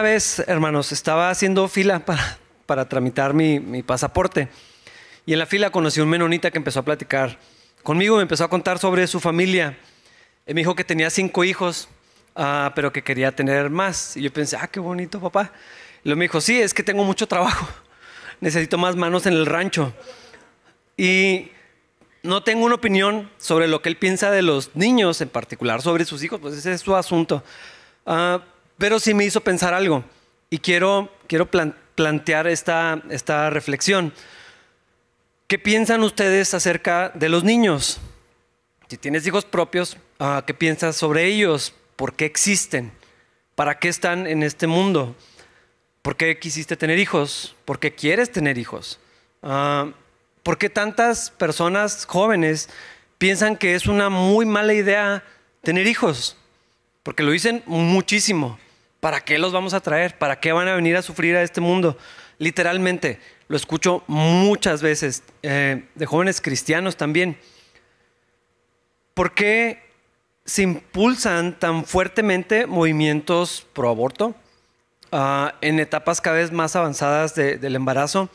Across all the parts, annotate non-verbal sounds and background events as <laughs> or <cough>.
Una vez, hermanos, estaba haciendo fila para, para tramitar mi, pasaporte. Y en la fila conocí a un menonita que empezó a platicar conmigo, me empezó a contar sobre su familia. Él me dijo que tenía cinco hijos, ah, pero que quería tener más. Y yo pensé, ah, qué bonito, papá. Y luego me dijo, sí, es que tengo mucho trabajo. <laughs> Necesito más manos en el rancho. Y no tengo una opinión sobre lo que él piensa de los niños, en particular sobre sus hijos, pues ese es su asunto. Ah, pero sí me hizo pensar algo y quiero, quiero plantear esta, esta reflexión. ¿Qué piensan ustedes acerca de los niños? Si tienes hijos propios, ah, ¿qué piensas sobre ellos? ¿Por qué existen? ¿Para qué están en este mundo? ¿Por qué quisiste tener hijos? ¿Por qué quieres tener hijos? Ah, ¿Por qué tantas personas jóvenes piensan que es una muy mala idea tener hijos? Porque lo dicen muchísimo. ¿Para qué los vamos a traer? ¿Para qué van a venir a sufrir a este mundo? Literalmente, lo escucho muchas veces eh, de jóvenes cristianos también. ¿Por qué se impulsan tan fuertemente movimientos pro aborto ah, en etapas cada vez más avanzadas del embarazo?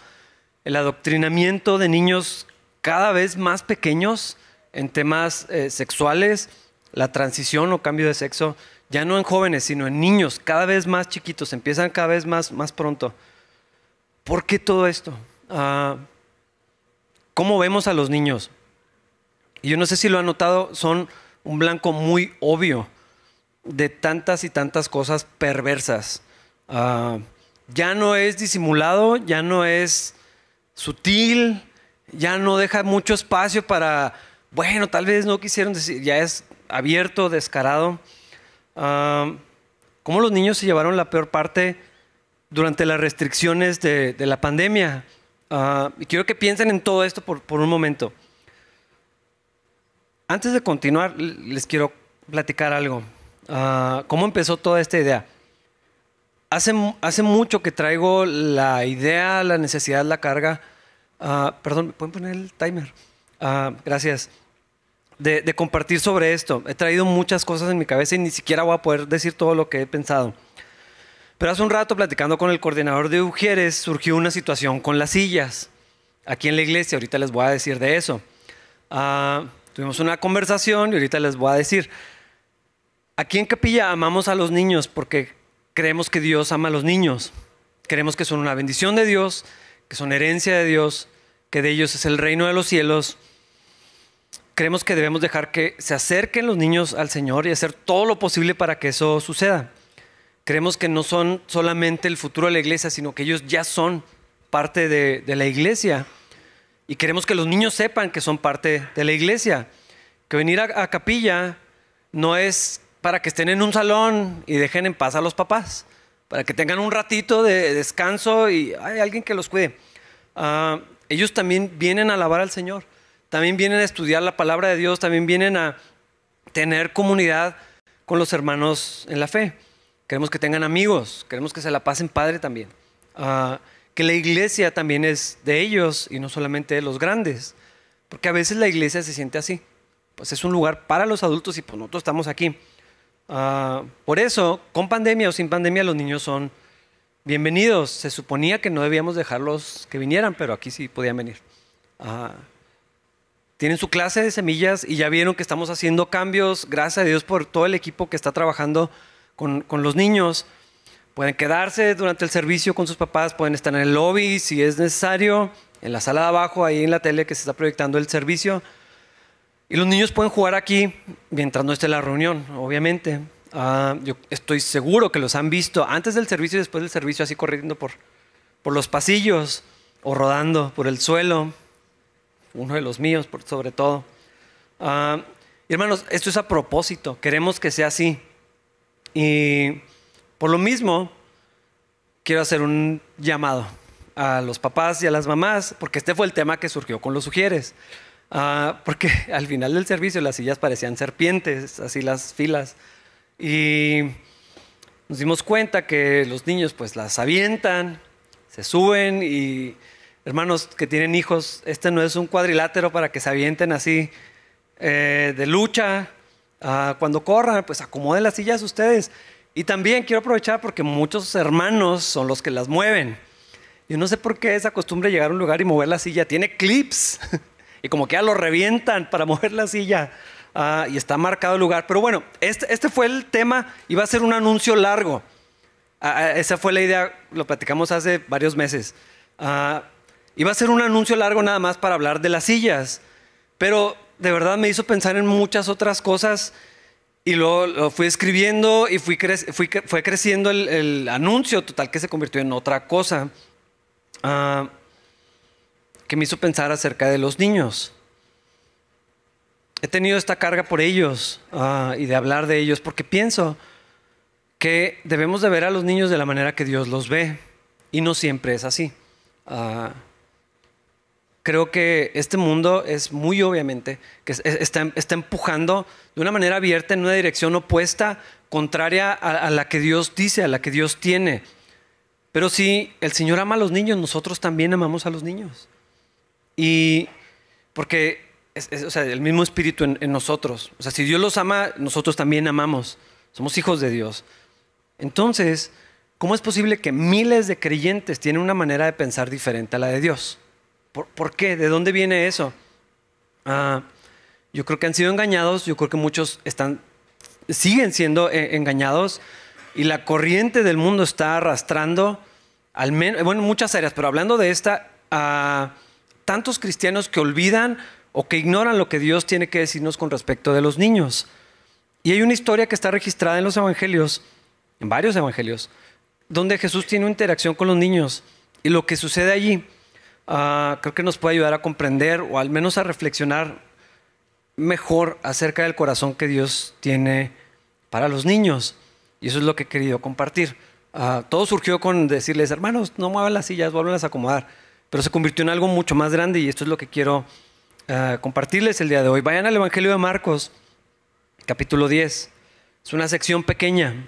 El adoctrinamiento de niños cada vez más pequeños en temas eh, sexuales, la transición o cambio de sexo ya no en jóvenes, sino en niños, cada vez más chiquitos, empiezan cada vez más, más pronto. ¿Por qué todo esto? Ah, ¿Cómo vemos a los niños? Y yo no sé si lo han notado, son un blanco muy obvio de tantas y tantas cosas perversas. Ah, ya no es disimulado, ya no es sutil, ya no deja mucho espacio para, bueno, tal vez no quisieron decir, ya es abierto, descarado. ¿Cómo los niños se llevaron la peor parte durante las restricciones de, la pandemia? Ah, y quiero que piensen en todo esto por, un momento. Antes de continuar, les quiero platicar algo. Ah, ¿Cómo empezó toda esta idea? Hace, hace, mucho que traigo la idea, la necesidad, la carga. Ah, perdón, ¿me pueden poner el timer? gracias de, compartir sobre esto. He traído muchas cosas en mi cabeza y ni siquiera voy a poder decir todo lo que he pensado. Pero hace un rato, platicando con el coordinador de Ujieres, surgió una situación con las sillas aquí en la iglesia. Ahorita les voy a decir de eso. Ah, tuvimos una conversación y ahorita les voy a decir. Aquí en Capilla amamos a los niños porque creemos que Dios ama a los niños. Creemos que son una bendición de Dios, que son herencia de Dios, que de ellos es el reino de los cielos creemos que debemos dejar que se acerquen los niños al Señor y hacer todo lo posible para que eso suceda. Creemos que no son solamente el futuro de la iglesia, sino que ellos ya son parte de, la iglesia. Y queremos que los niños sepan que son parte de la iglesia. Que venir a, capilla no es para que estén en un salón y dejen en paz a los papás, para que tengan un ratito de descanso y hay alguien que los cuide. Ah, ellos también vienen a alabar al Señor también vienen a estudiar la palabra de Dios, también vienen a tener comunidad con los hermanos en la fe. Queremos que tengan amigos, queremos que se la pasen padre también. Ah, que la iglesia también es de ellos y no solamente de los grandes. Porque a veces la iglesia se siente así. Pues es un lugar para los adultos y pues nosotros estamos aquí. Ah, por eso, con pandemia o sin pandemia, los niños son bienvenidos. Se suponía que no debíamos dejarlos que vinieran, pero aquí sí podían venir. Uh, tienen su clase de semillas y ya vieron que estamos haciendo cambios. Gracias a Dios por todo el equipo que está trabajando con, los niños. Pueden quedarse durante el servicio con sus papás, pueden estar en el lobby si es necesario, en la sala de abajo, ahí en la tele que se está proyectando el servicio. Y los niños pueden jugar aquí mientras no esté la reunión, obviamente. Ah, yo estoy seguro que los han visto antes del servicio y después del servicio, así corriendo por, por los pasillos o rodando por el suelo uno de los míos sobre todo. Ah, hermanos, esto es a propósito, queremos que sea así. Y por lo mismo, quiero hacer un llamado a los papás y a las mamás, porque este fue el tema que surgió con los sugieres. Ah, porque <laughs> al final del servicio las sillas parecían serpientes, así las filas. Y nos dimos cuenta que los niños pues las avientan, se suben y hermanos que tienen hijos, este no es un cuadrilátero para que se avienten así eh, de lucha. Ah, cuando corran, pues acomoden las sillas ustedes. Y también quiero aprovechar porque muchos hermanos son los que las mueven. Yo no sé por qué esa costumbre llegar a un lugar y mover la silla. Tiene clips <laughs> y como que ya lo revientan para <laughs> mover la silla. Ah, y está marcado el lugar. Pero bueno, este, este fue el tema. Iba a ser un anuncio largo. Ah, esa fue la idea, lo platicamos hace varios meses. Iba a ser un anuncio largo nada más para hablar de las sillas. Pero de verdad me hizo pensar en muchas otras cosas y luego lo fui escribiendo y fui fue creciendo el, anuncio total que se convirtió en otra cosa ah, que me hizo pensar acerca de los niños. He tenido esta carga por ellos ah, y de hablar de ellos porque pienso que debemos de ver a los niños de la manera que Dios los ve y no siempre es así. Ah, creo que este mundo es muy obviamente que está, empujando de una manera abierta en una dirección opuesta, contraria a, la que Dios dice, a la que Dios tiene. Pero si el Señor ama a los niños, nosotros también amamos a los niños. Y porque es, el mismo espíritu en, en, nosotros. O sea, si Dios los ama, nosotros también amamos. Somos hijos de Dios. Entonces, ¿cómo es posible que miles de creyentes tienen una manera de pensar diferente a la de Dios? ¿Por, qué? ¿De dónde viene eso? Ah, yo creo que han sido engañados, yo creo que muchos están, siguen siendo eh, engañados y la corriente del mundo está arrastrando, al menos, bueno, muchas áreas, pero hablando de esta, a tantos cristianos que olvidan o que ignoran lo que Dios tiene que decirnos con respecto de los niños. Y hay una historia que está registrada en los evangelios, en varios evangelios, donde Jesús tiene una interacción con los niños. Y lo que sucede allí Ah, creo que nos puede ayudar a comprender o al menos a reflexionar mejor acerca del corazón que Dios tiene para los niños. Y eso es lo que he querido compartir. Ah, todo surgió con decirles, hermanos, no muevan las sillas, vuelvan a acomodar. Pero se convirtió en algo mucho más grande y esto es lo que quiero ah, compartirles el día de hoy. Vayan al Evangelio de Marcos, capítulo 10. Es una sección pequeña.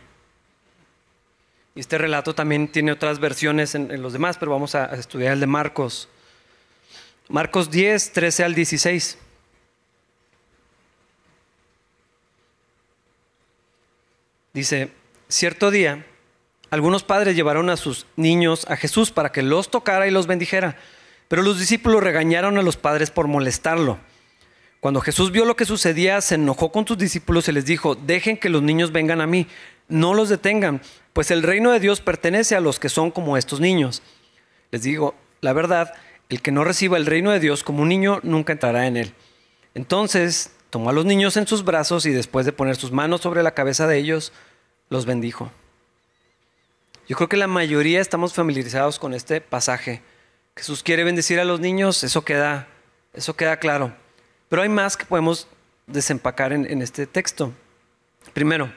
Este relato también tiene otras versiones en, los demás, pero vamos a, estudiar el de Marcos. Marcos 10, 13 al 16. Dice, cierto día, algunos padres llevaron a sus niños a Jesús para que los tocara y los bendijera, pero los discípulos regañaron a los padres por molestarlo. Cuando Jesús vio lo que sucedía, se enojó con sus discípulos y les dijo, dejen que los niños vengan a mí, no los detengan, pues el reino de Dios pertenece a los que son como estos niños. Les digo, la verdad, el que no reciba el reino de Dios como un niño nunca entrará en él. Entonces tomó a los niños en sus brazos y después de poner sus manos sobre la cabeza de ellos, los bendijo. Yo creo que la mayoría estamos familiarizados con este pasaje. Jesús quiere bendecir a los niños, eso queda, eso queda claro. Pero hay más que podemos desempacar en este texto. Primero,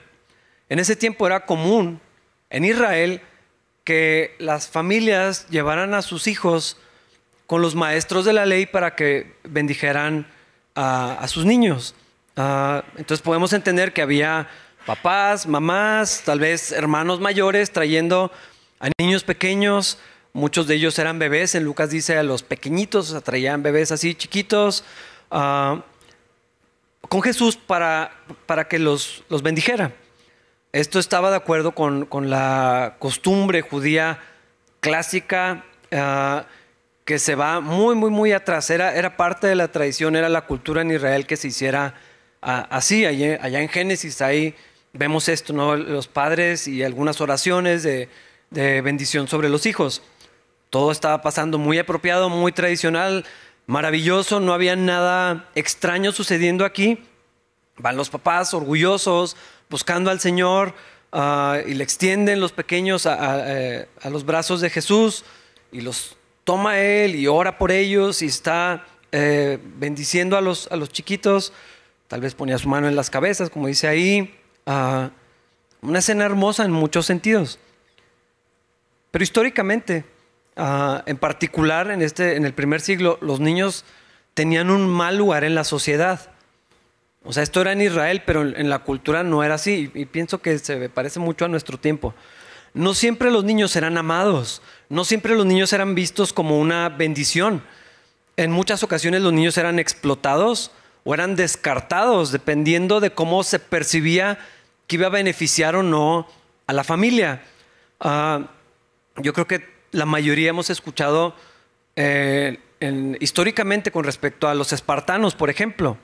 en ese tiempo era común en Israel que las familias llevaran a sus hijos con los maestros de la ley para que bendijeran a, sus niños. Ah, entonces podemos entender que había papás, mamás, tal vez hermanos mayores trayendo a niños pequeños. Muchos de ellos eran bebés. En Lucas dice a los pequeñitos, o traían bebés así chiquitos. Ah, con Jesús para, para que los, los bendijera. Esto estaba de acuerdo con, la costumbre judía clásica ah, que se va muy, muy, muy atrás. Era, era, parte de la tradición, era la cultura en Israel que se hiciera ah, así. Allá, en Génesis ahí vemos esto, ¿no? los padres y algunas oraciones de, de bendición sobre los hijos. Todo estaba pasando muy apropiado, muy tradicional, maravilloso, no había nada extraño sucediendo aquí. Van los papás orgullosos, buscando al Señor ah, y le extienden los pequeños eh, a, los brazos de Jesús y los toma Él y ora por ellos y está eh, bendiciendo a los, a los chiquitos. Tal vez ponía su mano en las cabezas, como dice ahí. Ah, una escena hermosa en muchos sentidos. Pero históricamente, ah, en particular en, este, en el primer siglo, los niños tenían un mal lugar en la sociedad. O sea, esto era en Israel, pero en la cultura no era así. Y pienso que se parece mucho a nuestro tiempo. No siempre los niños eran amados, no siempre los niños eran vistos como una bendición. En muchas ocasiones los niños eran explotados o eran descartados dependiendo de cómo se percibía que iba a beneficiar o no a la familia. Ah, yo creo que la mayoría hemos escuchado eh, históricamente con respecto a los espartanos, por ejemplo.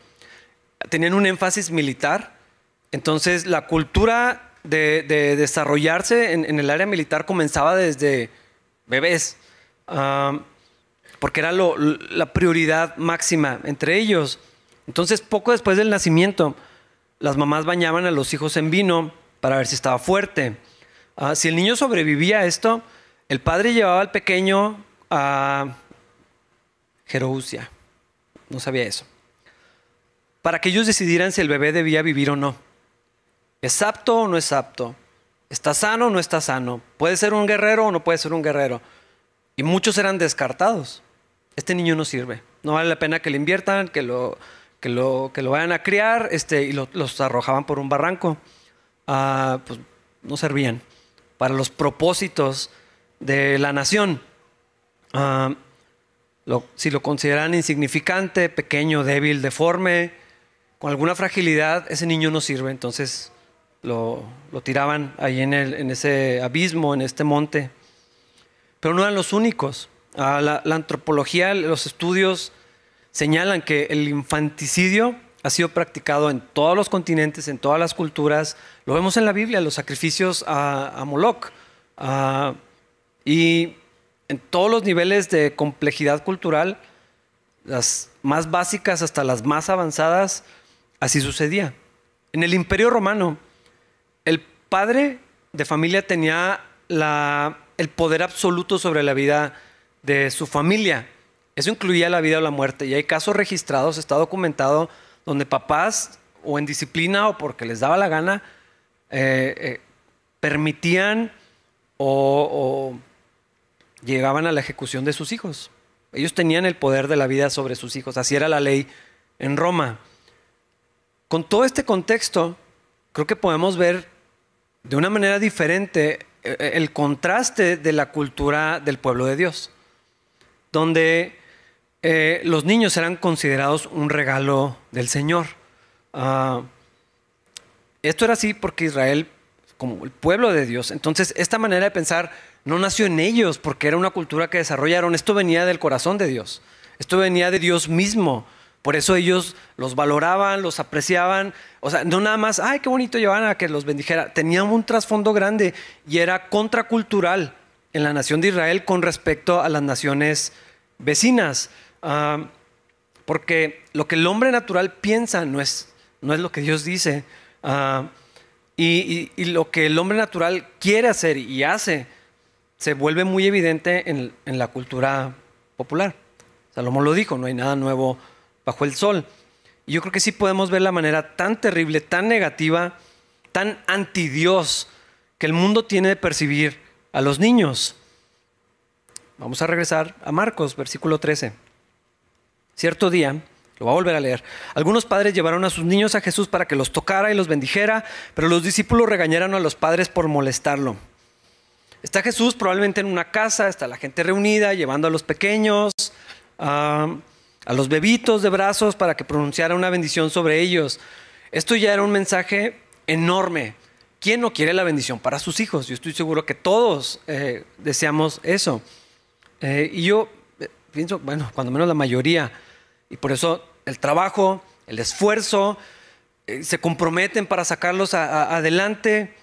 Tenían un énfasis militar, entonces la cultura de, desarrollarse en, el área militar comenzaba desde bebés, ah, porque era la prioridad máxima entre ellos. Entonces, poco después del nacimiento, las mamás bañaban a los hijos en vino para ver si estaba fuerte. Ah, si el niño sobrevivía a esto, el padre llevaba al pequeño a Jerousia. No sabía eso. Para que ellos decidieran si el bebé debía vivir o no. ¿Es apto o no es apto? ¿Está sano o no está sano? ¿Puede ser un guerrero o no puede ser un guerrero? Y muchos eran descartados. Este niño no sirve. No vale la pena que le inviertan, que lo, que lo, que lo vayan a criar este, y los arrojaban por un barranco. Ah, pues no servían para los propósitos de la nación. Ah, si lo consideran insignificante, pequeño, débil, deforme, con alguna fragilidad, ese niño no sirve. Entonces lo, tiraban ahí en, en, ese abismo, en este monte. Pero no eran los únicos. Ah, la, antropología, los estudios señalan que el infanticidio ha sido practicado en todos los continentes, en todas las culturas. Lo vemos en la Biblia, los sacrificios a, Moloch. Y en todos los niveles de complejidad cultural, las más básicas hasta las más avanzadas, así sucedía. En el Imperio Romano, el padre de familia tenía el poder absoluto sobre la vida de su familia. Eso incluía la vida o la muerte. Y hay casos registrados, está documentado, donde papás, o en disciplina o porque les daba la gana, eh, eh, permitían o, llegaban a la ejecución de sus hijos. Ellos tenían el poder de la vida sobre sus hijos. Así era la ley en Roma. Con todo este contexto, creo que podemos ver de una manera diferente eh, el contraste de la cultura del pueblo de Dios, donde eh, los niños eran considerados un regalo del Señor. Ah, esto era así porque Israel, como el pueblo de Dios, entonces esta manera de pensar no nació en ellos porque era una cultura que desarrollaron, esto venía del corazón de Dios, esto venía de Dios mismo. Por eso ellos los valoraban, los apreciaban. O sea, no nada más, ay, qué bonito llevaban a que los bendijera. Tenían un trasfondo grande y era contracultural en la nación de Israel con respecto a las naciones vecinas. Ah, porque lo que el hombre natural piensa no es, no es lo que Dios dice. Ah, y, lo que el hombre natural quiere hacer y hace se vuelve muy evidente en, la cultura popular. Salomón lo dijo, no hay nada nuevo bajo el sol. Y yo creo que sí podemos ver la manera tan terrible, tan negativa, tan anti Dios que el mundo tiene de percibir a los niños. Vamos a regresar a Marcos, versículo 13. Cierto día, lo voy a volver a leer, algunos padres llevaron a sus niños a Jesús para que los tocara y los bendijera, pero los discípulos regañaron a los padres por molestarlo. Está Jesús probablemente en una casa, está la gente reunida, llevando a los pequeños, a los bebitos de brazos para que pronunciara una bendición sobre ellos. Esto ya era un mensaje enorme. ¿Quién no quiere la bendición para sus hijos? Yo estoy seguro que todos eh, deseamos eso. Eh, y yo eh, pienso, bueno, cuando menos la mayoría, y por eso el trabajo, el esfuerzo, se comprometen para sacarlos adelante.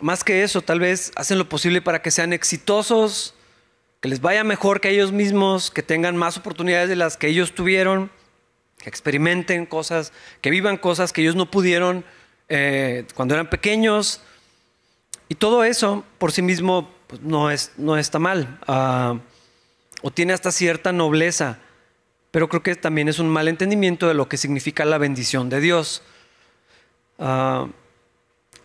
Más que eso, tal vez hacen lo posible para que sean exitosos, que les vaya mejor que ellos mismos, que tengan más oportunidades de las que ellos tuvieron, que experimenten cosas, que vivan cosas que ellos no pudieron eh, cuando eran pequeños. Y todo eso por sí mismo pues, no, es, no está mal, ah, o tiene hasta cierta nobleza pero creo que también es un mal entendimiento de lo que significa la bendición de Dios. Ah,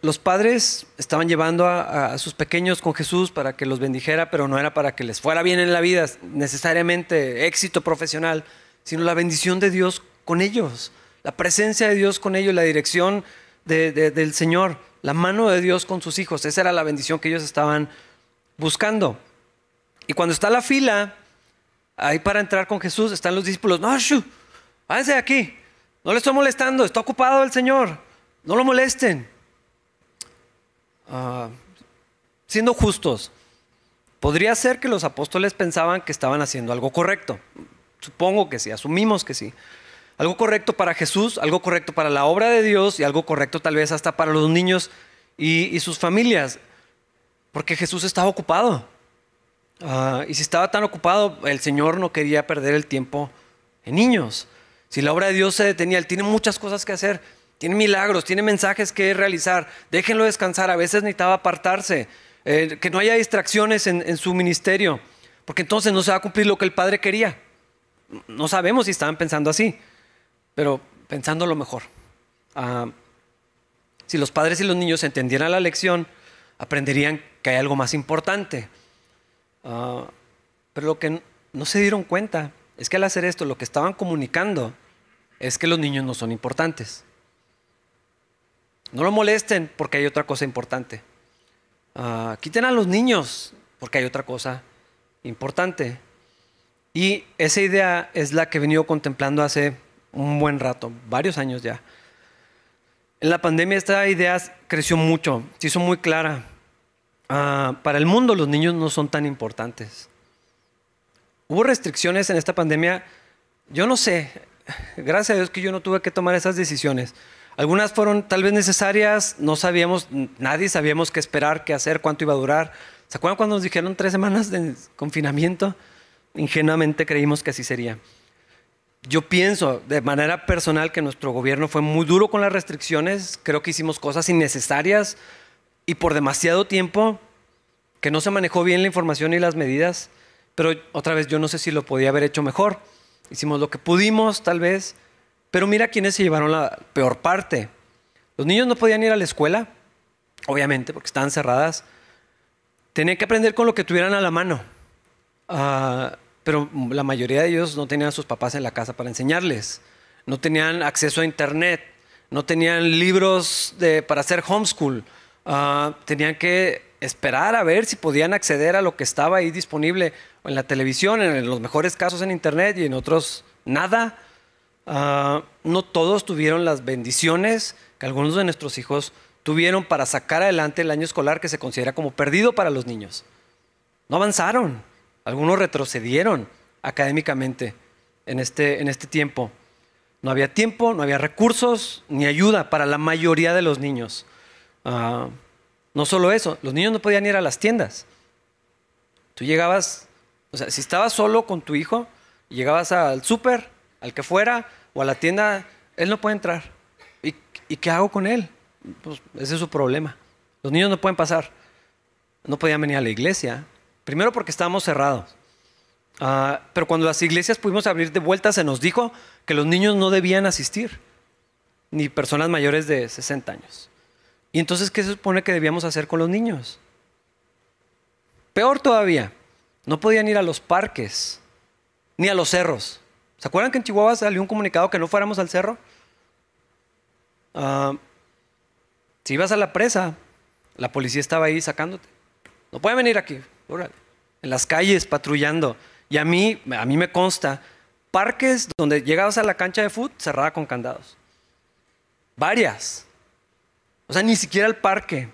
los padres estaban llevando a, sus pequeños con Jesús para que los bendijera, pero no era para que les fuera bien en la vida, necesariamente éxito profesional, sino la bendición de Dios con ellos, la presencia de Dios con ellos, la dirección del Señor, la mano de Dios con sus hijos. Esa era la bendición que ellos estaban buscando. Y cuando está la fila, ahí para entrar con Jesús están los discípulos. No, shu, váyanse de aquí. No le estoy molestando, está ocupado el Señor. No lo molesten. Ah, siendo justos, podría ser que los apóstoles pensaban que estaban haciendo algo correcto. Supongo que sí, asumimos que sí. Algo correcto para Jesús, algo correcto para la obra de Dios y algo correcto tal vez hasta para los niños y, sus familias, porque Jesús estaba ocupado. Ah, y si estaba tan ocupado, el Señor no quería perder el tiempo en niños. Si la obra de Dios se detenía, Él tiene muchas cosas que hacer, tiene milagros, tiene mensajes que realizar, déjenlo descansar, a veces necesitaba apartarse, eh, que no haya distracciones en su ministerio, porque entonces no se va a cumplir lo que el Padre quería. No sabemos si estaban pensando así pero pensando lo mejor. Ah, si los padres y los niños entendieran la lección, aprenderían que hay algo más importante. Ah, pero lo que no se dieron cuenta es que al hacer esto, lo que estaban comunicando es que los niños no son importantes. No lo molesten porque hay otra cosa importante. Ah, quiten a los niños porque hay otra cosa importante. Y esa idea es la que he venido contemplando hace un buen rato, varios años ya. En la pandemia esta idea creció mucho, se hizo muy clara. Ah, para el mundo los niños no son tan importantes. Hubo restricciones en esta pandemia, yo no sé, gracias a Dios que yo no tuve que tomar esas decisiones. Algunas fueron tal vez necesarias, no sabíamos, nadie sabíamos qué esperar, qué hacer, cuánto iba a durar. ¿Se acuerdan cuando nos dijeron tres semanas de confinamiento? Ingenuamente creímos que así sería. Yo pienso de manera personal que nuestro gobierno fue muy duro con las restricciones, creo que hicimos cosas innecesarias y por demasiado tiempo, que no se manejó bien la información y las medidas, pero otra vez yo no sé si lo podía haber hecho mejor. Hicimos lo que pudimos tal vez, pero mira quiénes se llevaron la peor parte. Los niños no podían ir a la escuela, obviamente, porque estaban cerradas. Tenían que aprender con lo que tuvieran a la mano. Uh, pero la mayoría de ellos no tenían a sus papás en la casa para enseñarles, no tenían acceso a internet, no tenían libros para hacer homeschool, ah, tenían que esperar a ver si podían acceder a lo que estaba ahí disponible en la televisión, en los mejores casos en internet y en otros nada. Ah, no todos tuvieron las bendiciones que algunos de nuestros hijos tuvieron para sacar adelante el año escolar que se considera como perdido para los niños. No avanzaron. Algunos retrocedieron académicamente en este, en este tiempo. No había tiempo, no había recursos ni ayuda para la mayoría de los niños. Ah, no solo eso, los niños no podían ir a las tiendas. Tú llegabas, o sea, si estabas solo con tu hijo, llegabas al súper, al que fuera, o a la tienda, él no puede entrar. ¿Y, ¿Y, qué hago con él? Pues ese es su problema. Los niños no pueden pasar. No podían venir a la iglesia, Primero porque estábamos cerrados. Ah, pero cuando las iglesias pudimos abrir de vuelta, se nos dijo que los niños no debían asistir, ni personas mayores de 60 años. Y entonces, ¿qué se supone que debíamos hacer con los niños? Peor todavía, no podían ir a los parques, ni a los cerros. ¿Se acuerdan que en Chihuahua salió un comunicado que no fuéramos al cerro? Ah, si ibas a la presa, la policía estaba ahí sacándote. No pueden venir aquí, en las calles patrullando. Y a mí, a mí me consta, parques donde llegabas a la cancha de fútbol cerrada con candados. Varias. O sea, ni siquiera el parque.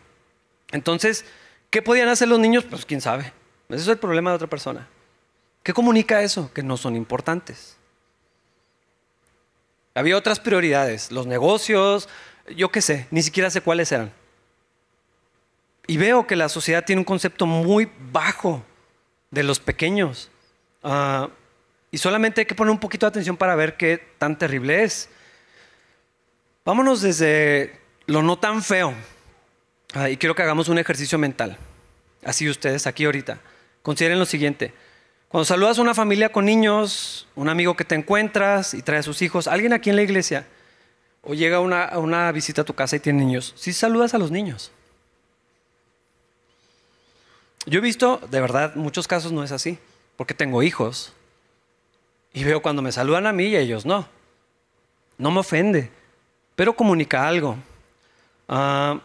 Entonces, ¿qué podían hacer los niños? Pues quién sabe. Ese es el problema de otra persona. ¿Qué comunica eso? Que no son importantes. Había otras prioridades, los negocios, yo qué sé, ni siquiera sé cuáles eran. Y veo que la sociedad tiene un concepto muy bajo de los pequeños. Ah, y solamente hay que poner un poquito de atención para ver qué tan terrible es. Vámonos desde lo no tan feo. Ah, y quiero que hagamos un ejercicio mental. Así ustedes aquí ahorita. Consideren lo siguiente. Cuando saludas a una familia con niños, un amigo que te encuentras y trae a sus hijos, alguien aquí en la iglesia, o llega una, una visita a tu casa y tiene niños, sí saludas a los niños. Yo he visto, de verdad, muchos casos no es así, porque tengo hijos y veo cuando me saludan a mí y a ellos no. No me ofende, pero comunica algo. Ah,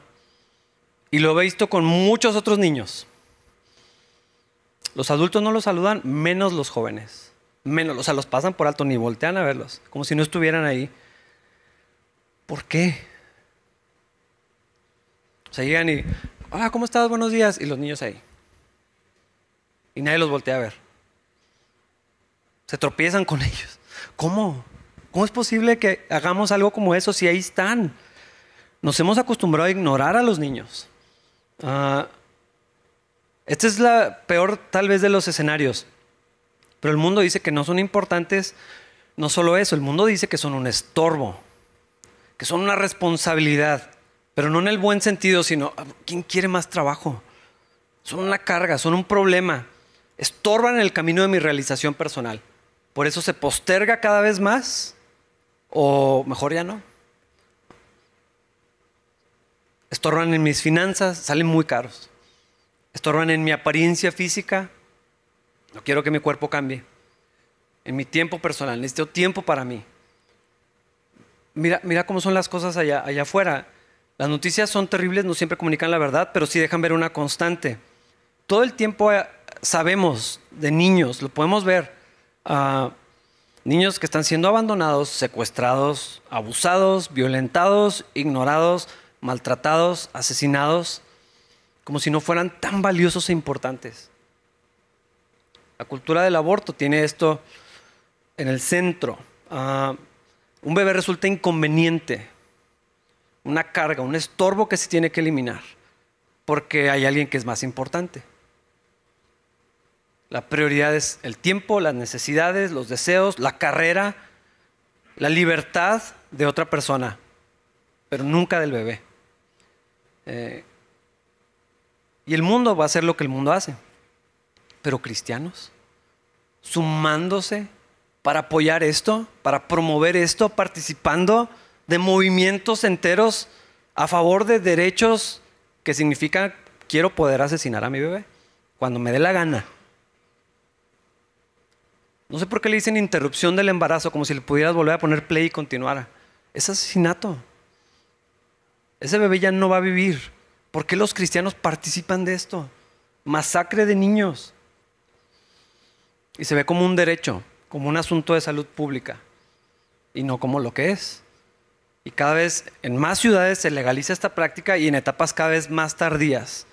y lo he visto con muchos otros niños. Los adultos no los saludan, menos los jóvenes. Menos, o sea, los pasan por alto ni voltean a verlos, como si no estuvieran ahí. ¿Por qué? O sea, llegan y, Hola, ¿cómo estás? Buenos días. Y los niños ahí. Y nadie los voltea a ver. Se tropiezan con <laughs> ellos. ¿Cómo? ¿Cómo es posible que hagamos algo como eso si ahí están? Nos hemos acostumbrado a ignorar a los niños. Uh, este es la peor tal vez de los escenarios. Pero el mundo dice que no son importantes. No solo eso, el mundo dice que son un estorbo, que son una responsabilidad, pero no en el buen sentido, sino ¿quién quiere más trabajo? Son una carga, son un problema. Estorban el camino de mi realización personal. Por eso se posterga cada vez más o mejor ya no. Estorban en mis finanzas, salen muy caros. Estorban en mi apariencia física. No quiero que mi cuerpo cambie. En mi tiempo personal, necesito tiempo para mí. Mira, mira cómo son las cosas allá, afuera. Las noticias son terribles, no siempre comunican la verdad, pero sí dejan ver una constante. Todo el tiempo eh, sabemos de niños, lo podemos ver. Uh, niños que están siendo abandonados, secuestrados, abusados, violentados, ignorados, maltratados, asesinados, como si no fueran tan valiosos e importantes. La cultura del aborto tiene esto en el centro. Uh, un bebé resulta inconveniente, una carga, un estorbo que se tiene que eliminar, porque hay alguien que es más importante. La prioridad es el tiempo, las necesidades, los deseos, la carrera, la libertad de otra persona, pero nunca del bebé. Eh, y el mundo va a hacer lo que el mundo hace, pero cristianos, sumándose para apoyar esto, para promover esto, participando de movimientos enteros a favor de derechos que significan quiero poder asesinar a mi bebé cuando me dé la gana. No sé por qué le dicen interrupción del embarazo, como si le pudieras volver a poner play y continuara. Es asesinato. Ese bebé ya no va a vivir. ¿Por qué los cristianos participan de esto? Masacre de niños. Y se ve como un derecho, como un asunto de salud pública, y no como lo que es. Y cada vez en más ciudades se legaliza esta práctica y en etapas cada vez más tardías.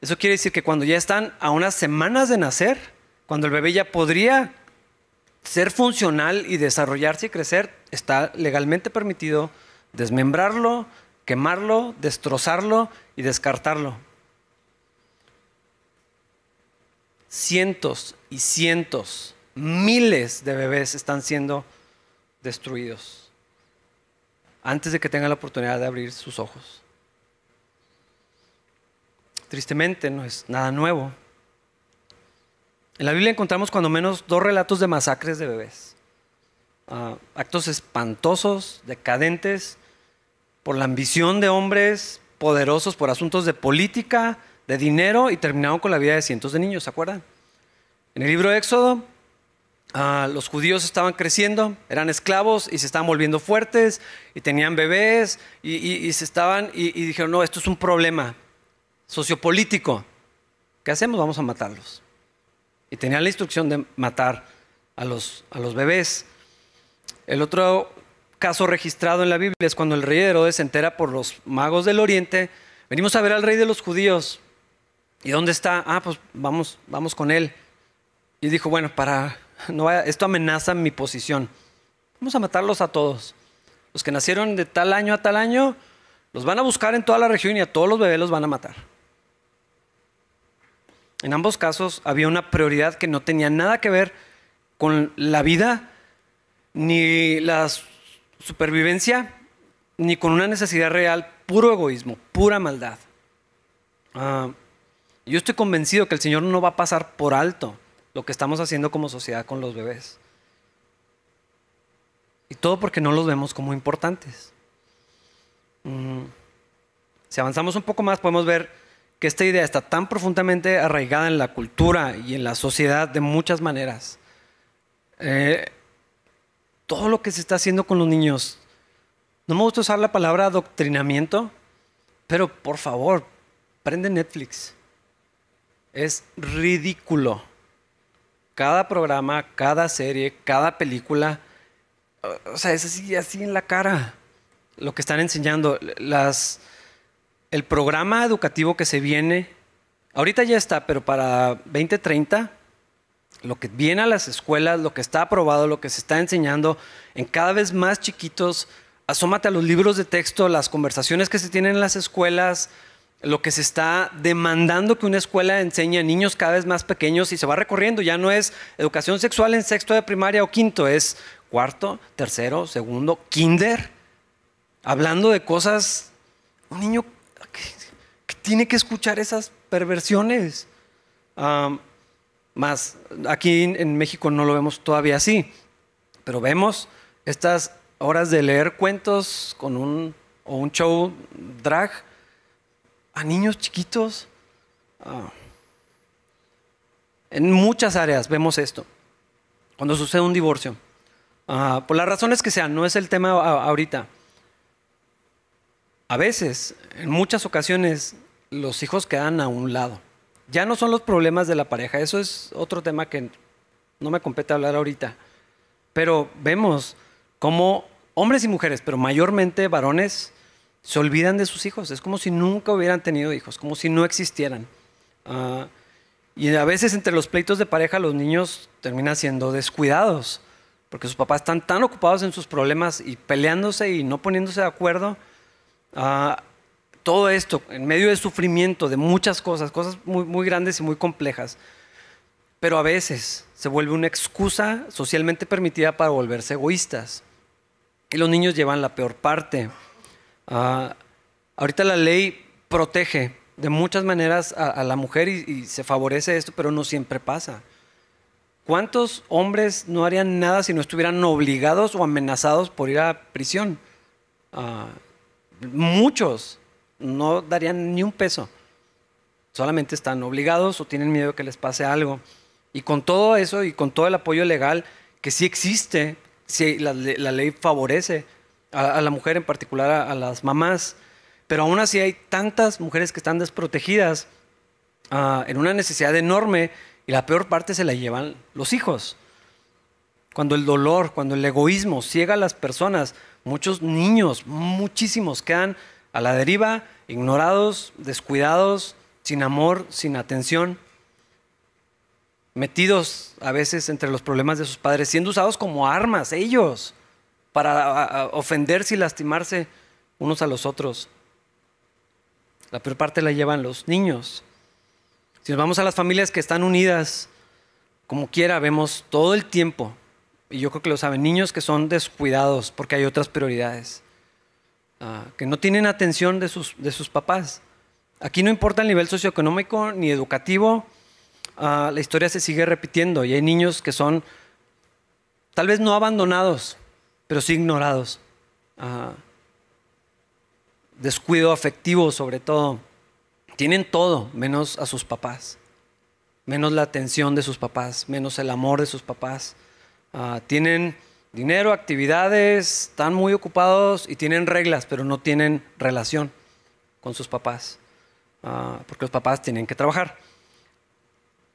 Eso quiere decir que cuando ya están a unas semanas de nacer, cuando el bebé ya podría ser funcional y desarrollarse y crecer, está legalmente permitido desmembrarlo, quemarlo, destrozarlo y descartarlo. Cientos y cientos, miles de bebés están siendo destruidos antes de que tenga la oportunidad de abrir sus ojos. Tristemente no es nada nuevo. En la Biblia encontramos cuando menos dos relatos de masacres de bebés. Ah, actos espantosos, decadentes, por la ambición de hombres poderosos, por asuntos de política, de dinero y terminaron con la vida de cientos de niños, ¿se acuerdan? En el libro de Éxodo Ah, los judíos estaban creciendo, eran esclavos y se estaban volviendo fuertes y tenían bebés y, se estaban y, dijeron, no, esto es un problema sociopolítico. ¿Qué hacemos? Vamos a matarlos. Y tenían la instrucción de matar a los, a los bebés. El otro caso registrado en la Biblia es cuando el rey Herodes se entera por los magos del oriente, venimos a ver al rey de los judíos. ¿Y dónde está? Ah, pues vamos, vamos con él. Y dijo, bueno, para esto amenaza mi posición. Vamos a matarlos a todos. Los que nacieron de tal año a tal año, los van a buscar en toda la región y a todos los bebés los van a matar. En ambos casos había una prioridad que no tenía nada que ver con la vida, ni la supervivencia, ni con una necesidad real, puro egoísmo, pura maldad. Ah, yo estoy convencido que el Señor no va a pasar por alto lo que estamos haciendo como sociedad con los bebés. Y todo porque no los vemos como importantes. Mm. Si avanzamos un poco más, podemos ver que esta idea está tan profundamente arraigada en la cultura y en la sociedad de muchas maneras. Eh, todo lo que se está haciendo con los niños, no me gusta usar la palabra adoctrinamiento, pero por favor, prende Netflix. Es ridículo cada programa, cada serie, cada película, o sea, es así, así en la cara lo que están enseñando. Las, el programa educativo que se viene, ahorita ya está, pero para 2030, lo que viene a las escuelas, lo que está aprobado, lo que se está enseñando en cada vez más chiquitos, asómate a los libros de texto, las conversaciones que se tienen en las escuelas, lo que se está demandando que una escuela enseñe a niños cada vez más pequeños y se va recorriendo. Ya no es educación sexual en sexto de primaria o quinto, es cuarto, tercero, segundo, kinder. Hablando de cosas, un niño que, tiene que escuchar esas perversiones. Más, aquí en México no lo vemos todavía así, pero vemos estas horas de leer cuentos con un, o un show drag a niños chiquitos. Ah. en muchas áreas vemos esto. Cuando sucede un divorcio. Ah, por las razones que sean, no es el tema ahorita. A veces, en muchas ocasiones, los hijos quedan a un lado. Ya no son los problemas de la pareja, eso es otro tema que no me compete hablar ahorita. Pero vemos cómo hombres y mujeres, pero mayormente varones, se olvidan de sus hijos. Es como si nunca hubieran tenido hijos, como si no existieran. Ah, y a veces entre los pleitos de pareja los niños terminan siendo descuidados, porque sus papás están tan ocupados en sus problemas y peleándose y no poniéndose de acuerdo. Ah, todo esto en medio de sufrimiento, de muchas cosas, cosas muy, muy grandes y muy complejas. Pero a veces se vuelve una excusa socialmente permitida para volverse egoístas. Y los niños llevan la peor parte. Ah, ahorita la ley protege de muchas maneras a, la mujer y, se favorece esto, pero no siempre pasa. ¿Cuántos hombres no harían nada si no estuvieran obligados o amenazados por ir a prisión? Ah, muchos no darían ni un peso. Solamente están obligados o tienen miedo que les pase algo. Y con todo eso y con todo el apoyo legal que sí existe, si la ley favorece a, la mujer en particular, a, las mamás, pero aún así hay tantas mujeres que están desprotegidas ah, en una necesidad enorme y la peor parte se la llevan los hijos. Cuando el dolor, cuando el egoísmo ciega a las personas, muchos niños, muchísimos, quedan a la deriva, ignorados, descuidados, sin amor, sin atención, metidos a veces entre los problemas de sus padres, siendo usados como armas ellos para ofenderse y lastimarse unos a los otros. La peor parte la llevan los niños. Si nos vamos a las familias que están unidas, como quiera, vemos todo el tiempo, y yo creo que lo saben, niños que son descuidados porque hay otras prioridades, ah, que no tienen atención de sus, de sus papás. Aquí no importa el nivel socioeconómico ni educativo, ah, la historia se sigue repitiendo y hay niños que son tal vez no abandonados, pero sí ignorados. Ah, descuido afectivo sobre todo. Tienen todo menos a sus papás, menos la atención de sus papás, menos el amor de sus papás. Tienen dinero, actividades, están muy ocupados y tienen reglas, pero no tienen relación con sus papás, ah, porque los papás tienen que trabajar.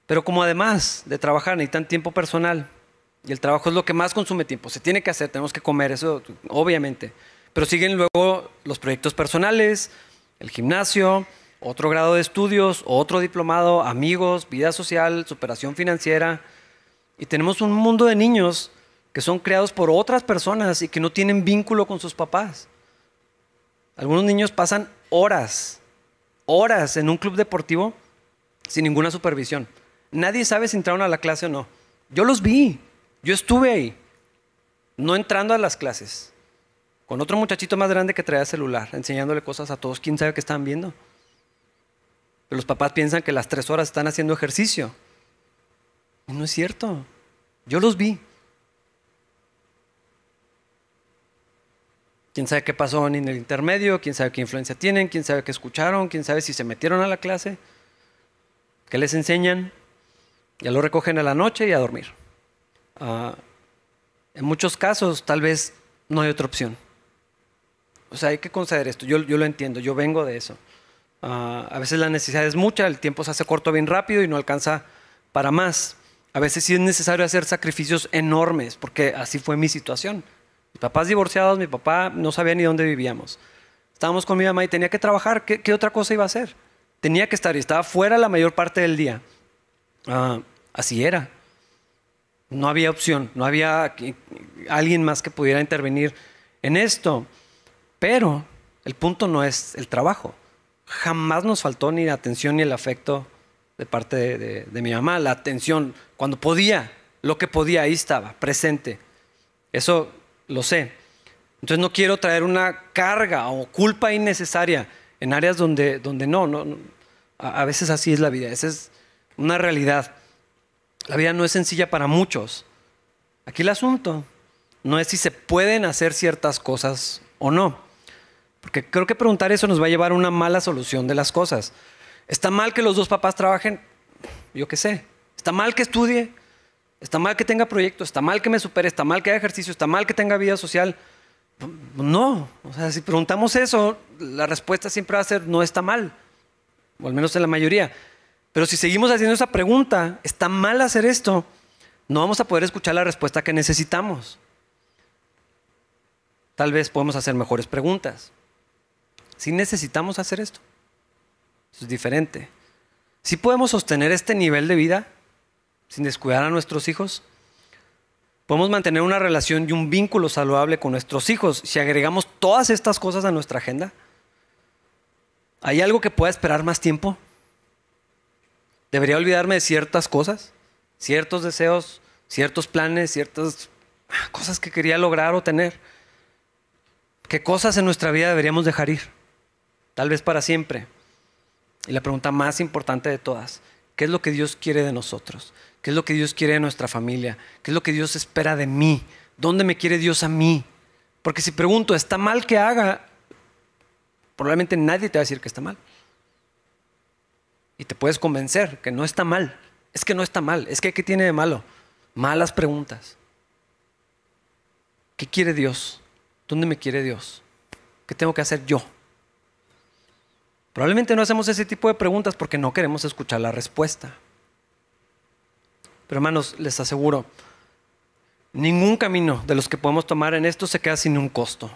Pero como además de trabajar necesitan tiempo personal, y el trabajo es lo que más consume tiempo. Se tiene que hacer, tenemos que comer, eso obviamente. Pero siguen luego los proyectos personales, el gimnasio, otro grado de estudios, otro diplomado, amigos, vida social, superación financiera. Y tenemos un mundo de niños que son creados por otras personas y que no tienen vínculo con sus papás. Algunos niños pasan horas, horas en un club deportivo sin ninguna supervisión. Nadie sabe si entraron a la clase o no. Yo los vi. Yo estuve ahí, no entrando a las clases, con otro muchachito más grande que traía celular, enseñándole cosas a todos, quién sabe qué estaban viendo. Pero los papás piensan que las tres horas están haciendo ejercicio. No es cierto. Yo los vi. Quién sabe qué pasó en el intermedio, quién sabe qué influencia tienen, quién sabe qué escucharon, quién sabe si se metieron a la clase, qué les enseñan. Ya lo recogen a la noche y a dormir. Ah, en muchos casos tal vez no hay otra opción. O sea, hay que conceder esto. Yo, yo lo entiendo, yo vengo de eso. Ah, a veces la necesidad es mucha, el tiempo se hace corto bien rápido y no alcanza para más. A veces sí es necesario hacer sacrificios enormes, porque así fue mi situación. Mis papás divorciados, mi papá no sabía ni dónde vivíamos. Estábamos con mi mamá y tenía que trabajar. ¿Qué, otra cosa iba a hacer? Tenía que estar y estaba fuera la mayor parte del día. Ah, así era. No había opción, no había alguien más que pudiera intervenir en esto. Pero el punto no es el trabajo. Jamás nos faltó ni la atención ni el afecto de parte de, mi mamá. La atención, cuando podía, lo que podía, ahí estaba, presente. Eso lo sé. Entonces no quiero traer una carga o culpa innecesaria en áreas donde, donde no, no, a, veces así es la vida, esa es una realidad. La vida no es sencilla para muchos. Aquí el asunto no es si se pueden hacer ciertas cosas o no. Porque creo que preguntar eso nos va a llevar a una mala solución de las cosas. ¿Está mal que los dos papás trabajen? Yo qué sé. ¿Está mal que estudie? ¿Está mal que tenga proyectos? ¿Está mal que me supere? ¿Está mal que haga ejercicio? ¿Está mal que tenga vida social? No, o sea, si preguntamos eso, la respuesta siempre va a ser no está mal, o al menos en la mayoría. Pero si seguimos haciendo esa pregunta, ¿está mal hacer esto? No vamos a poder escuchar la respuesta que necesitamos. Tal vez podemos hacer mejores preguntas. Si necesitamos hacer esto, eso es diferente. Si podemos sostener este nivel de vida sin descuidar a nuestros hijos, Podemos mantener una relación y un vínculo saludable con nuestros hijos si agregamos todas estas cosas a nuestra agenda. ¿Hay algo que pueda esperar más tiempo? ¿Debería olvidarme de ciertas cosas? ¿Ciertos deseos? ¿Ciertos planes? ¿Ciertas cosas que quería lograr o tener? ¿Qué cosas en nuestra vida deberíamos dejar ir? Tal vez para siempre. Y la pregunta más importante de todas, ¿qué es lo que Dios quiere de nosotros? ¿Qué es lo que Dios quiere de nuestra familia? ¿Qué es lo que Dios espera de mí? ¿Dónde me quiere Dios a mí? Porque si pregunto, ¿está mal que haga? Probablemente nadie te va a decir que está mal. Y te puedes convencer que no está mal. Es que no está mal. Es que ¿qué tiene de malo? Malas preguntas. ¿Qué quiere Dios? ¿Dónde me quiere Dios? ¿Qué tengo que hacer yo? Probablemente no hacemos ese tipo de preguntas porque no queremos escuchar la respuesta. Pero hermanos, les aseguro, ningún camino de los que podemos tomar en esto se queda sin un costo.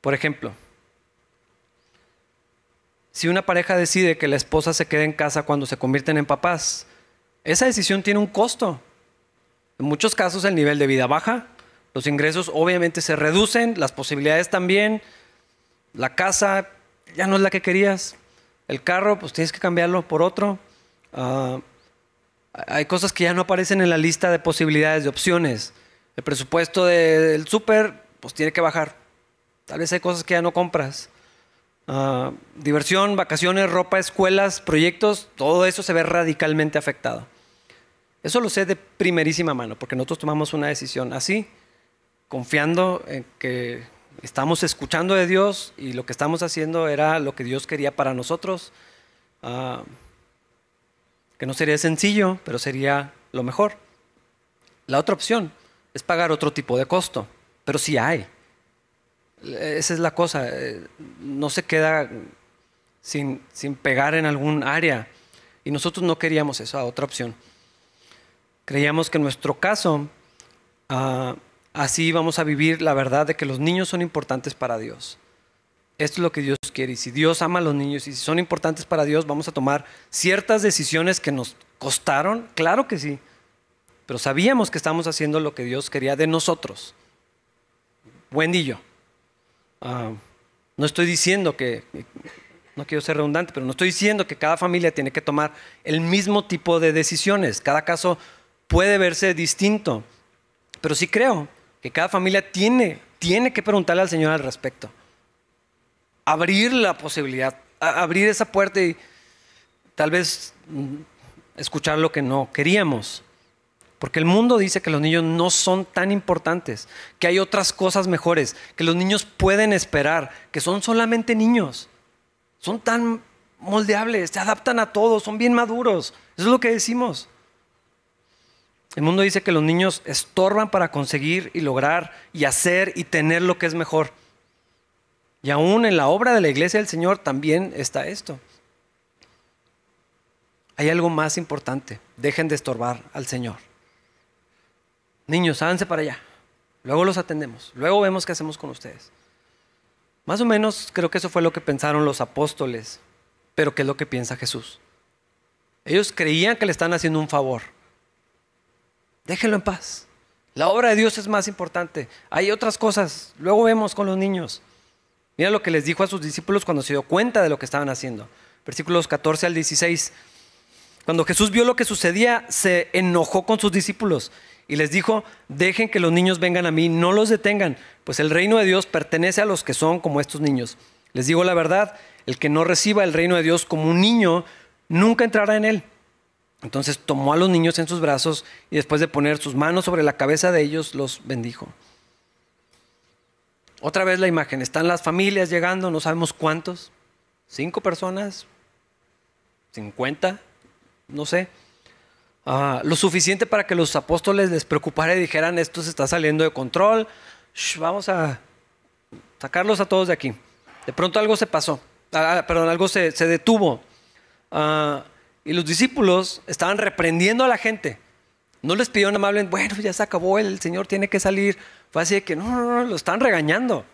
Por ejemplo, si una pareja decide que la esposa se quede en casa cuando se convierten en papás, esa decisión tiene un costo. En muchos casos el nivel de vida baja, los ingresos obviamente se reducen, las posibilidades también, la casa ya no es la que querías, el carro pues tienes que cambiarlo por otro. Ah, hay cosas que ya no aparecen en la lista de posibilidades, de opciones. El presupuesto del súper, pues tiene que bajar. Tal vez hay cosas que ya no compras. Ah, diversión, vacaciones, ropa, escuelas, proyectos, todo eso se ve radicalmente afectado. Eso lo sé de primerísima mano, porque nosotros tomamos una decisión así, confiando en que estamos escuchando de Dios y lo que estamos haciendo era lo que Dios quería para nosotros. Ah, no sería sencillo, pero sería lo mejor. La otra opción es pagar otro tipo de costo, pero sí hay. Esa es la cosa, eh, no se queda sin, sin pegar en algún área. Y nosotros no queríamos esa otra opción. Creíamos que en nuestro caso, ah, así vamos a vivir la verdad de que los niños son importantes para Dios. Esto es lo que Dios quiere. Y si Dios ama a los niños y si son importantes para Dios, vamos a tomar ciertas decisiones que nos costaron. Claro que sí. Pero sabíamos que estamos haciendo lo que Dios quería de nosotros. Wendy y ah, no estoy diciendo que, no quiero ser redundante, pero no estoy diciendo que cada familia tiene que tomar el mismo tipo de decisiones. Cada caso puede verse distinto. Pero sí creo que cada familia tiene, tiene que preguntarle al Señor al respecto abrir la posibilidad, abrir esa puerta y tal vez mm, escuchar lo que no queríamos. Porque el mundo dice que los niños no son tan importantes, que hay otras cosas mejores, que los niños pueden esperar, que son solamente niños. Son tan moldeables, se adaptan a todo, son bien maduros. Eso es lo que decimos. El mundo dice que los niños estorban para conseguir y lograr y hacer y tener lo que es mejor. Y aún en la obra de la iglesia del Señor también está esto. Hay algo más importante. Dejen de estorbar al Señor. Niños, háganse para allá. Luego los atendemos. Luego vemos qué hacemos con ustedes. Más o menos creo que eso fue lo que pensaron los apóstoles, pero ¿qué es lo que piensa Jesús? Ellos creían que le están haciendo un favor. Déjenlo en paz. La obra de Dios es más importante. Hay otras cosas. Luego vemos con los niños. Mira lo que les dijo a sus discípulos cuando se dio cuenta de lo que estaban haciendo. Versículos 14 al 16. Cuando Jesús vio lo que sucedía, se enojó con sus discípulos y les dijo, dejen que los niños vengan a mí, no los detengan, pues el reino de Dios pertenece a los que son como estos niños. Les digo la verdad, el que no reciba el reino de Dios como un niño, nunca entrará en él. Entonces tomó a los niños en sus brazos y después de poner sus manos sobre la cabeza de ellos, los bendijo. Otra vez la imagen, están las familias llegando, no sabemos cuántos, cinco personas, cincuenta, no sé. Ah, lo suficiente para que los apóstoles les preocupara y dijeran, esto se está saliendo de control, vamos a sacarlos a todos de aquí. De pronto algo se pasó, ah, ah, perdón, algo se, detuvo. y los discípulos estaban reprendiendo a la gente. No les pidieron amable, bueno, ya se acabó, el Señor tiene que salir. Fue así de que no, no, no, lo están regañando.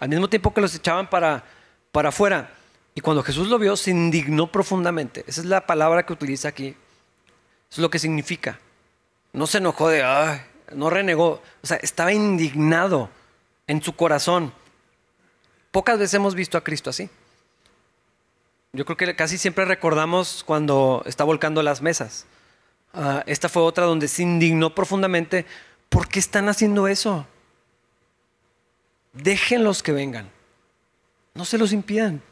Al mismo tiempo que los echaban para, para afuera. Y cuando Jesús lo vio, se indignó profundamente. Esa es la palabra que utiliza aquí. Es lo que significa. No se enojó de, Ay", no renegó. O sea, estaba indignado en su corazón. Pocas veces hemos visto a Cristo así. Yo creo que casi siempre recordamos cuando está volcando las mesas. Ah, esta fue otra donde se indignó profundamente. ¿Por qué están haciendo eso? Déjenlos que vengan. No se los impidan.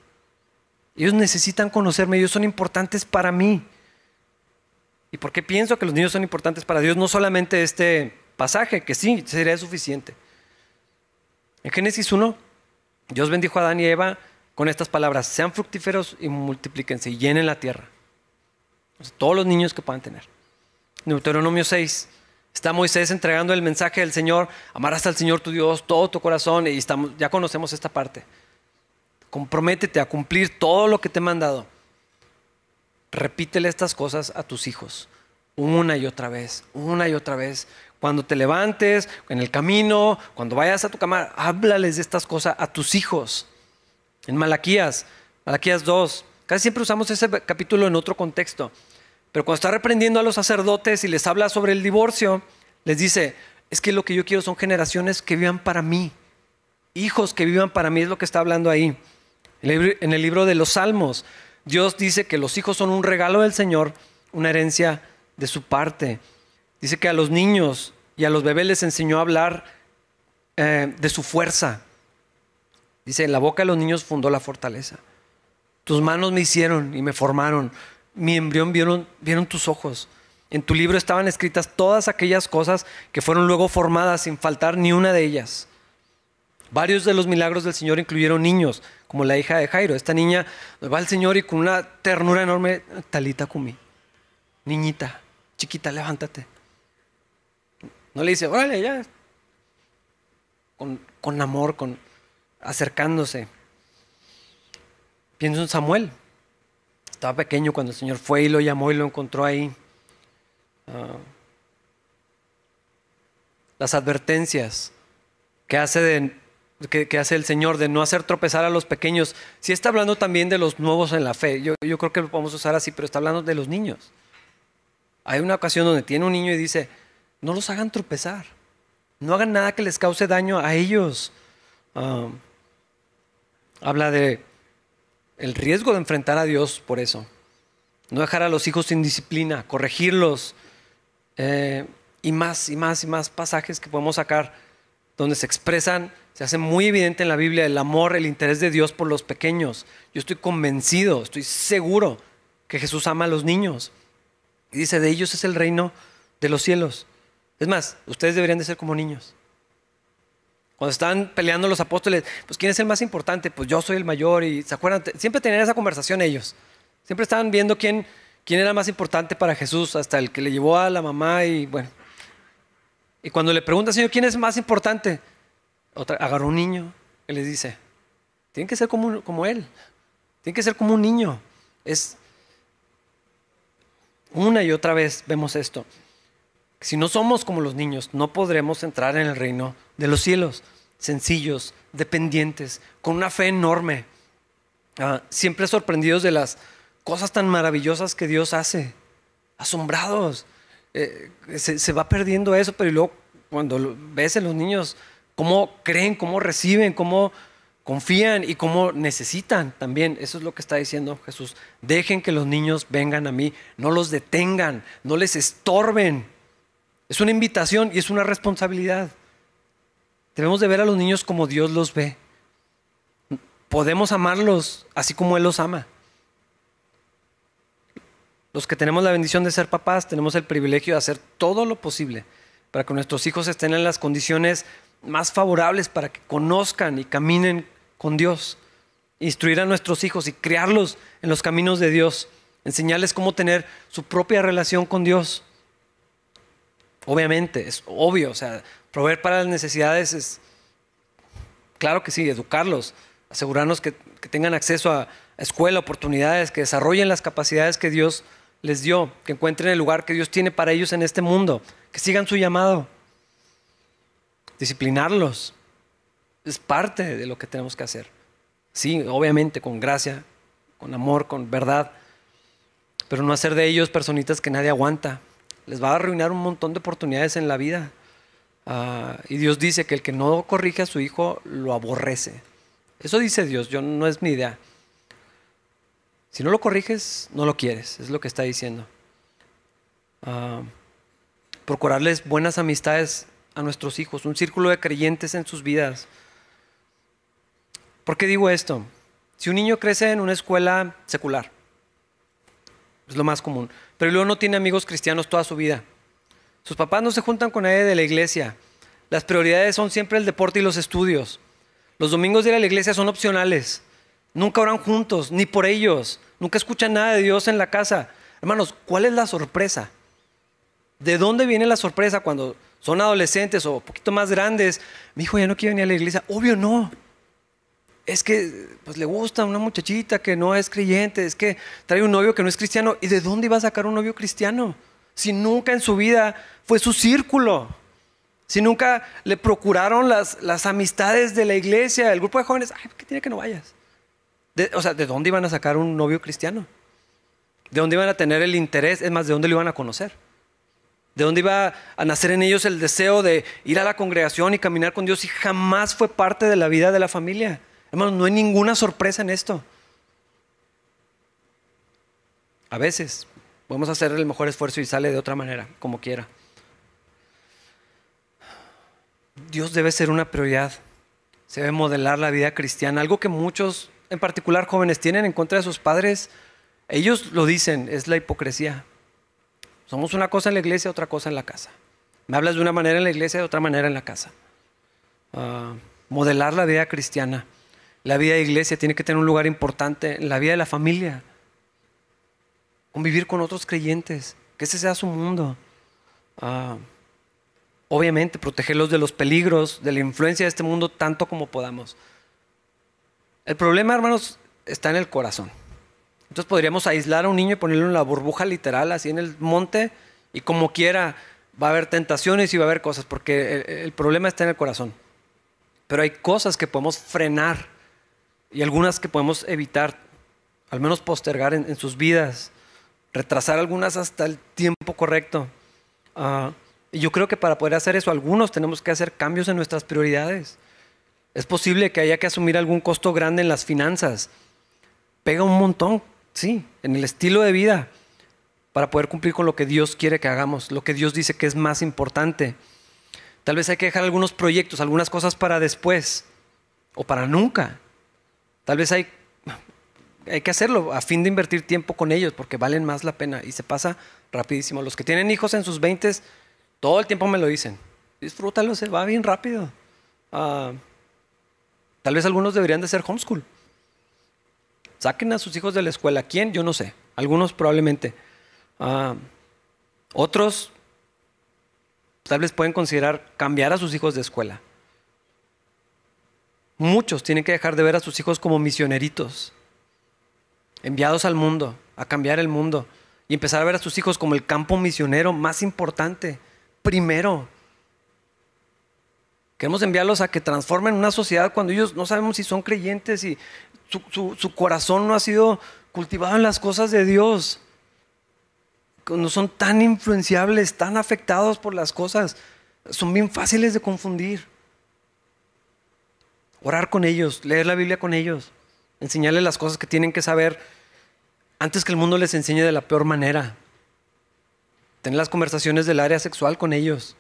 Ellos necesitan conocerme, ellos son importantes para mí. ¿Y por qué pienso que los niños son importantes para Dios? No solamente este pasaje, que sí, sería suficiente. En Génesis 1, Dios bendijo a Adán y Eva con estas palabras, sean fructíferos y multiplíquense y llenen la tierra. todos los niños que puedan tener. Deuteronomio 6, está Moisés entregando el mensaje del Señor, amarás al Señor tu Dios todo tu corazón y estamos, ya conocemos esta parte. Comprométete a cumplir todo lo que te he mandado. Repítele estas cosas a tus hijos una y otra vez, una y otra vez. Cuando te levantes, en el camino, cuando vayas a tu cama, háblales de estas cosas a tus hijos. En Malaquías, Malaquías 2, casi siempre usamos ese capítulo en otro contexto. Pero cuando está reprendiendo a los sacerdotes y les habla sobre el divorcio, les dice, es que lo que yo quiero son generaciones que vivan para mí. Hijos que vivan para mí es lo que está hablando ahí. En el libro de los Salmos, Dios dice que los hijos son un regalo del Señor, una herencia de su parte. Dice que a los niños y a los bebés les enseñó a hablar eh, de su fuerza. Dice, en la boca de los niños fundó la fortaleza. Tus manos me hicieron y me formaron. Mi embrión vieron, tus ojos. En tu libro estaban escritas todas aquellas cosas que fueron luego formadas sin faltar ni una de ellas. Varios de los milagros del Señor incluyeron niños, como la hija de Jairo. Esta niña va al Señor y con una ternura enorme, talita cumi, niñita, chiquita, levántate. No le dice, órale, ya. Con, con amor, con acercándose. Pienso en Samuel. Estaba pequeño cuando el Señor fue y lo llamó y lo encontró ahí. Ah, las advertencias que hace que, hace el Señor de no hacer tropezar a los pequeños, si está hablando también de los nuevos en la fe. Yo, yo creo que lo podemos usar así, pero está hablando de los niños. Hay una ocasión donde tiene un niño y dice, no los hagan tropezar, no hagan nada que les cause daño a ellos. Ah, habla de el riesgo de enfrentar a Dios por eso. No dejar a los hijos sin disciplina, corregirlos. Eh, y más y más y más pasajes que podemos sacar donde se expresan se hace muy evidente en la Biblia el amor, el interés de Dios por los pequeños. Yo estoy convencido, estoy seguro que Jesús ama a los niños. Y dice, de ellos es el reino de los cielos. Es más, ustedes deberían de ser como niños. Cuando están peleando los apóstoles, pues ¿quién es el más importante? Pues yo soy el mayor y se acuerdan, siempre tenían esa conversación ellos. Siempre estaban viendo quién, quién era más importante para Jesús, hasta el que le llevó a la mamá y bueno. Y cuando le pregunta, Señor, ¿quién es más importante? Otra, agarró un niño y les dice, tienen que ser como, como él, tienen que ser como un niño. Es una y otra vez vemos esto. Si no somos como los niños, no podremos entrar en el reino de los cielos. Sencillos, dependientes, con una fe enorme, ah, siempre sorprendidos de las cosas tan maravillosas que Dios hace, asombrados. Eh, se, va perdiendo eso, pero luego cuando ves en los niños cómo creen, cómo reciben, cómo confían y cómo necesitan también. Eso es lo que está diciendo Jesús. Dejen que los niños vengan a mí, no los detengan, no les estorben. Es una invitación y es una responsabilidad. Debemos de ver a los niños como Dios los ve. Podemos amarlos así como Él los ama. Los que tenemos la bendición de ser papás tenemos el privilegio de hacer todo lo posible para que nuestros hijos estén en las condiciones más favorables para que conozcan y caminen con Dios. Instruir a nuestros hijos y criarlos en los caminos de Dios. Enseñarles cómo tener su propia relación con Dios. Obviamente, es obvio, o sea, proveer para las necesidades es, claro que sí, educarlos, asegurarnos que, tengan acceso a, escuela, oportunidades, que desarrollen las capacidades que Dios les dio, que encuentren el lugar que Dios tiene para ellos en este mundo, que sigan su llamado disciplinarlos. Es parte de lo que tenemos que hacer. Sí, obviamente, con gracia, con amor, con verdad, pero no hacer de ellos personitas que nadie aguanta. Les va a arruinar un montón de oportunidades en la vida. Ah, y Dios dice que el que no corrige a su hijo lo aborrece. Eso dice Dios, yo no es mi idea. Si no lo corriges, no lo quieres, es lo que está diciendo. Ah, procurarles buenas amistades a nuestros hijos, un círculo de creyentes en sus vidas. ¿Por qué digo esto? Si un niño crece en una escuela secular, es lo más común, pero luego no tiene amigos cristianos toda su vida, sus papás no se juntan con nadie de la iglesia, las prioridades son siempre el deporte y los estudios, los domingos de ir a la iglesia son opcionales, nunca oran juntos, ni por ellos, nunca escuchan nada de Dios en la casa. Hermanos, ¿cuál es la sorpresa? ¿De dónde viene la sorpresa cuando son adolescentes o un poquito más grandes, mi hijo ya no quiere venir a la iglesia. Obvio no. Es que pues, le gusta una muchachita que no es creyente, es que trae un novio que no es cristiano. ¿Y de dónde iba a sacar un novio cristiano? Si nunca en su vida fue su círculo. Si nunca le procuraron las, las amistades de la iglesia, el grupo de jóvenes, ay, ¿qué tiene que no vayas? o sea, ¿de dónde iban a sacar un novio cristiano? ¿De dónde iban a tener el interés? Es más, ¿de dónde lo iban a conocer? de dónde iba a nacer en ellos el deseo de ir a la congregación y caminar con Dios y jamás fue parte de la vida de la familia. Hermanos, no hay ninguna sorpresa en esto. A veces podemos hacer el mejor esfuerzo y sale de otra manera, como quiera. Dios debe ser una prioridad. Se debe modelar la vida cristiana. Algo que muchos, en particular jóvenes, tienen en contra de sus padres. Ellos lo dicen, es la hipocresía. Somos una cosa en la iglesia, otra cosa en la casa. Me hablas de una manera en la iglesia, de otra manera en la casa. Ah, modelar la vida cristiana. La vida de iglesia tiene que tener un lugar importante en la vida de la familia. Convivir con otros creyentes, que ese sea su mundo. Ah, obviamente, protegerlos de los peligros, de la influencia de este mundo tanto como podamos. El problema, hermanos, está en el corazón. Entonces podríamos aislar a un niño y ponerlo en la burbuja literal, así en el monte, y como quiera va a haber tentaciones y va a haber cosas, porque el, problema está en el corazón. Pero hay cosas que podemos frenar y algunas que podemos evitar, al menos postergar en, sus vidas, retrasar algunas hasta el tiempo correcto. Ah, y yo creo que para poder hacer eso, algunos tenemos que hacer cambios en nuestras prioridades. Es posible que haya que asumir algún costo grande en las finanzas. Pega un montón Sí, en el estilo de vida, para poder cumplir con lo que Dios quiere que hagamos, lo que Dios dice que es más importante. Tal vez hay que dejar algunos proyectos, algunas cosas para después o para nunca. Tal vez hay, hay que hacerlo a fin de invertir tiempo con ellos porque valen más la pena y se pasa rapidísimo. Los que tienen hijos en sus 20 todo el tiempo me lo dicen. Disfrútalo, se va bien rápido. Ah, tal vez algunos deberían de ser homeschool. Saquen a sus hijos de la escuela. ¿Quién? Yo no sé. Algunos probablemente. Ah, otros tal vez pueden considerar cambiar a sus hijos de escuela. Muchos tienen que dejar de ver a sus hijos como misioneritos, enviados al mundo, a cambiar el mundo, y empezar a ver a sus hijos como el campo misionero más importante, primero. Queremos enviarlos a que transformen una sociedad cuando ellos no sabemos si son creyentes y su, corazón no ha sido cultivado en las cosas de Dios. Cuando son tan influenciables, tan afectados por las cosas, son bien fáciles de confundir. Orar con ellos, leer la Biblia con ellos, enseñarles las cosas que tienen que saber antes que el mundo les enseñe de la peor manera. Tener las conversaciones del área sexual con ellos.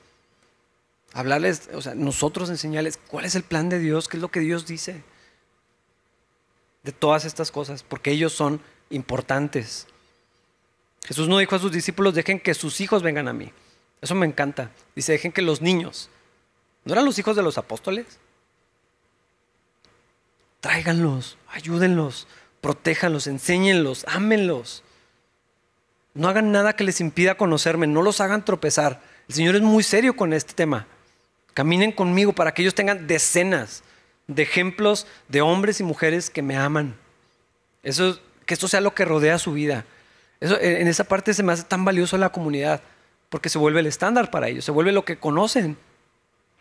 Hablarles, o sea, nosotros enseñarles cuál es el plan de Dios, qué es lo que Dios dice de todas estas cosas, porque ellos son importantes. Jesús no dijo a sus discípulos, dejen que sus hijos vengan a mí. Eso me encanta. Dice, dejen que los niños, ¿no eran los hijos de los apóstoles? Tráiganlos, ayúdenlos, protéjanlos, enséñenlos, ámenlos. No hagan nada que les impida conocerme, no los hagan tropezar. El Señor es muy serio con este tema. Caminen conmigo para que ellos tengan decenas de ejemplos de hombres y mujeres que me aman. Eso, que esto sea lo que rodea su vida. Eso, en esa parte se me hace tan valioso la comunidad, porque se vuelve el estándar para ellos, se vuelve lo que conocen.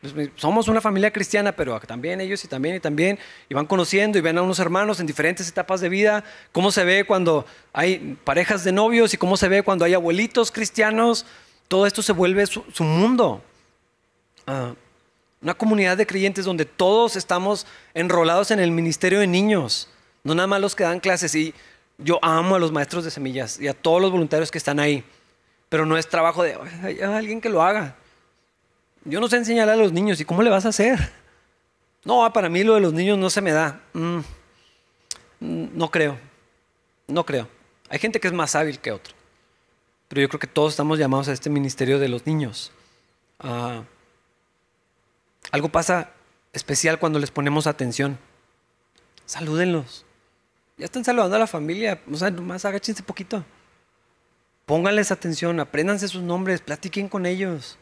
Pues, somos una familia cristiana, pero también ellos y también y también, y van conociendo y ven a unos hermanos en diferentes etapas de vida, cómo se ve cuando hay parejas de novios y cómo se ve cuando hay abuelitos cristianos, todo esto se vuelve su, mundo. Ah, una comunidad de creyentes donde todos estamos enrolados en el ministerio de niños, no nada más los que dan clases. Y yo amo a los maestros de semillas y a todos los voluntarios que están ahí, pero no es trabajo de hay alguien que lo haga. Yo no sé enseñar a los niños, ¿y cómo le vas a hacer? No, para mí lo de los niños no se me da. Mm, no creo, no creo. Hay gente que es más hábil que otro, pero yo creo que todos estamos llamados a este ministerio de los niños. Ah, algo pasa especial cuando les ponemos atención. Salúdenlos. Ya están saludando a la familia. O sea, nomás agáchense poquito. Pónganles atención, apréndanse sus nombres, platiquen con ellos.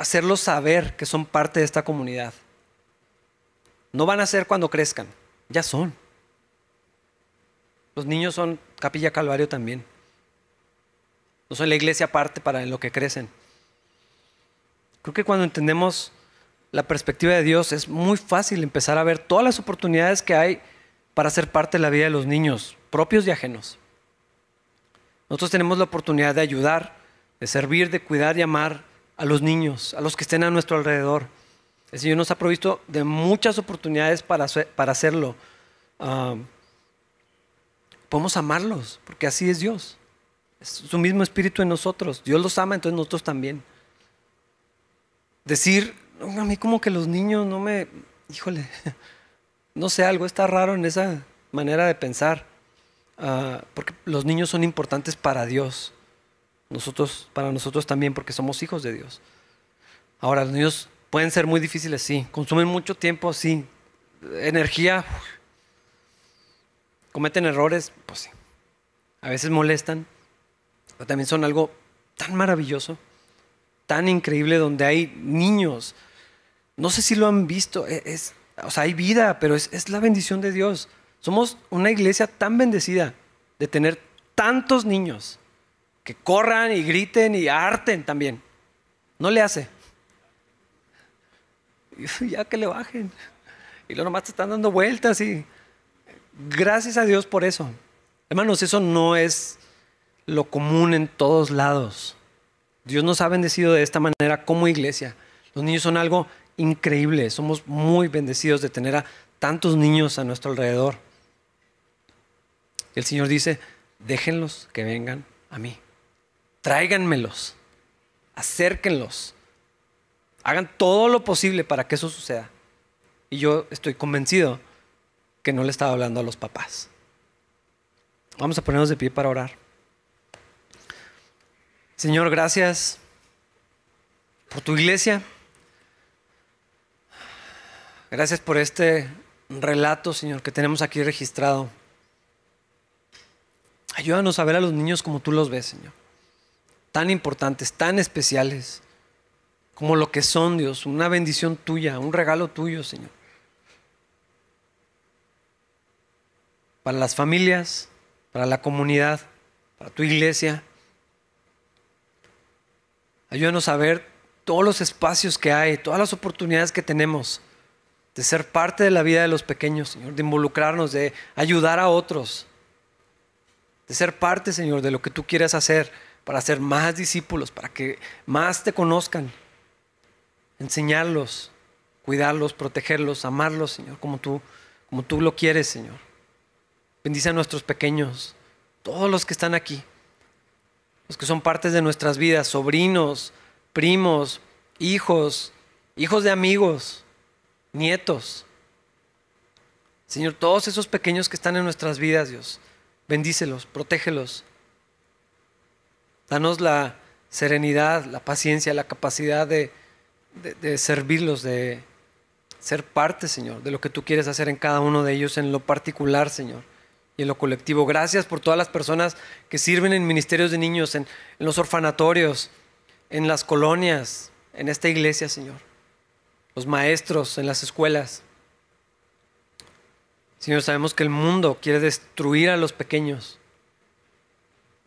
Hacerlos saber que son parte de esta comunidad. No van a ser cuando crezcan, ya son. Los niños son Capilla Calvario también. No son la iglesia aparte para lo que crecen. Creo que cuando entendemos la perspectiva de Dios es muy fácil empezar a ver todas las oportunidades que hay para ser parte de la vida de los niños, propios y ajenos. Nosotros tenemos la oportunidad de ayudar, de servir, de cuidar y amar a los niños, a los que estén a nuestro alrededor. El Señor nos ha provisto de muchas oportunidades para, para hacerlo. Ah, podemos amarlos, porque así es Dios. Es su mismo espíritu en nosotros. Dios los ama, entonces nosotros también decir, a mí como que los niños no me, híjole, <laughs> no sé, algo está raro en esa manera de pensar, ah, porque los niños son importantes para Dios, nosotros, para nosotros también, porque somos hijos de Dios. Ahora, los niños pueden ser muy difíciles, sí, consumen mucho tiempo, sí, energía, cometen errores, pues sí, a veces molestan, pero también son algo tan maravilloso tan increíble donde hay niños. No sé si lo han visto, e, es, o sea, hay vida, pero es, la bendición de Dios. Somos una iglesia tan bendecida de tener tantos niños que corran y griten y arten también. No le hace. <laughs> Ya que le bajen. Y luego nomás te están dando vueltas y gracias a Dios por eso. Hermanos, eso no es lo común en todos lados. Dios nos ha bendecido de esta manera como iglesia. Los niños son algo increíble. Somos muy bendecidos de tener a tantos niños a nuestro alrededor. El Señor dice, déjenlos que vengan a mí. Tráiganmelos. Acérquenlos. Hagan todo lo posible para que eso suceda. Y yo estoy convencido que no le estaba hablando a los papás. Vamos a ponernos de pie para orar. Señor, gracias por tu iglesia. Gracias por este relato, Señor, que tenemos aquí registrado. Ayúdanos a ver a los niños como tú los ves, Señor. Tan importantes, tan especiales, como lo que son, Dios. Una bendición tuya, un regalo tuyo, Señor. Para las familias, para la comunidad, para tu iglesia. Ayúdanos a ver todos los espacios que hay, todas las oportunidades que tenemos de ser parte de la vida de los pequeños, Señor, de involucrarnos, de ayudar a otros, de ser parte, Señor, de lo que tú quieres hacer para hacer más discípulos, para que más te conozcan, enseñarlos, cuidarlos, protegerlos, amarlos, Señor, como tú, como tú lo quieres, Señor. Bendice a nuestros pequeños, todos los que están aquí, los que son partes de nuestras vidas, sobrinos, primos, hijos, hijos de amigos, nietos. Señor, todos esos pequeños que están en nuestras vidas, Dios, bendícelos, protégelos. Danos la serenidad, la paciencia, la capacidad de, servirlos, de ser parte, Señor, de lo que tú quieres hacer en cada uno de ellos, en lo particular, Señor, y en lo colectivo. Gracias por todas las personas que sirven en ministerios de niños, en, en los orfanatorios, en las colonias, en esta iglesia, Señor. Los maestros en las escuelas. Señor, sabemos que el mundo quiere destruir a los pequeños,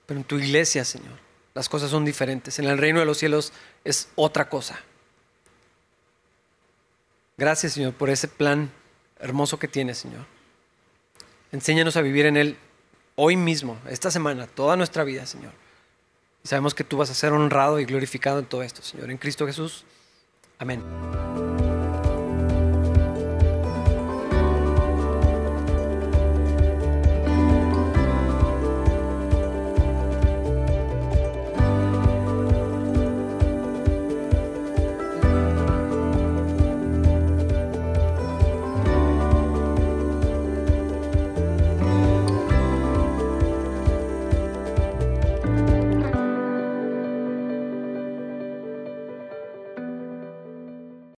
pero en tu iglesia, Señor, las cosas son diferentes. En el reino de los cielos es otra cosa. Gracias, Señor, por ese plan hermoso que tienes, Señor. Enséñanos a vivir en Él hoy mismo, esta semana, toda nuestra vida, Señor. Y sabemos que tú vas a ser honrado y glorificado en todo esto, Señor. En Cristo Jesús. Amén.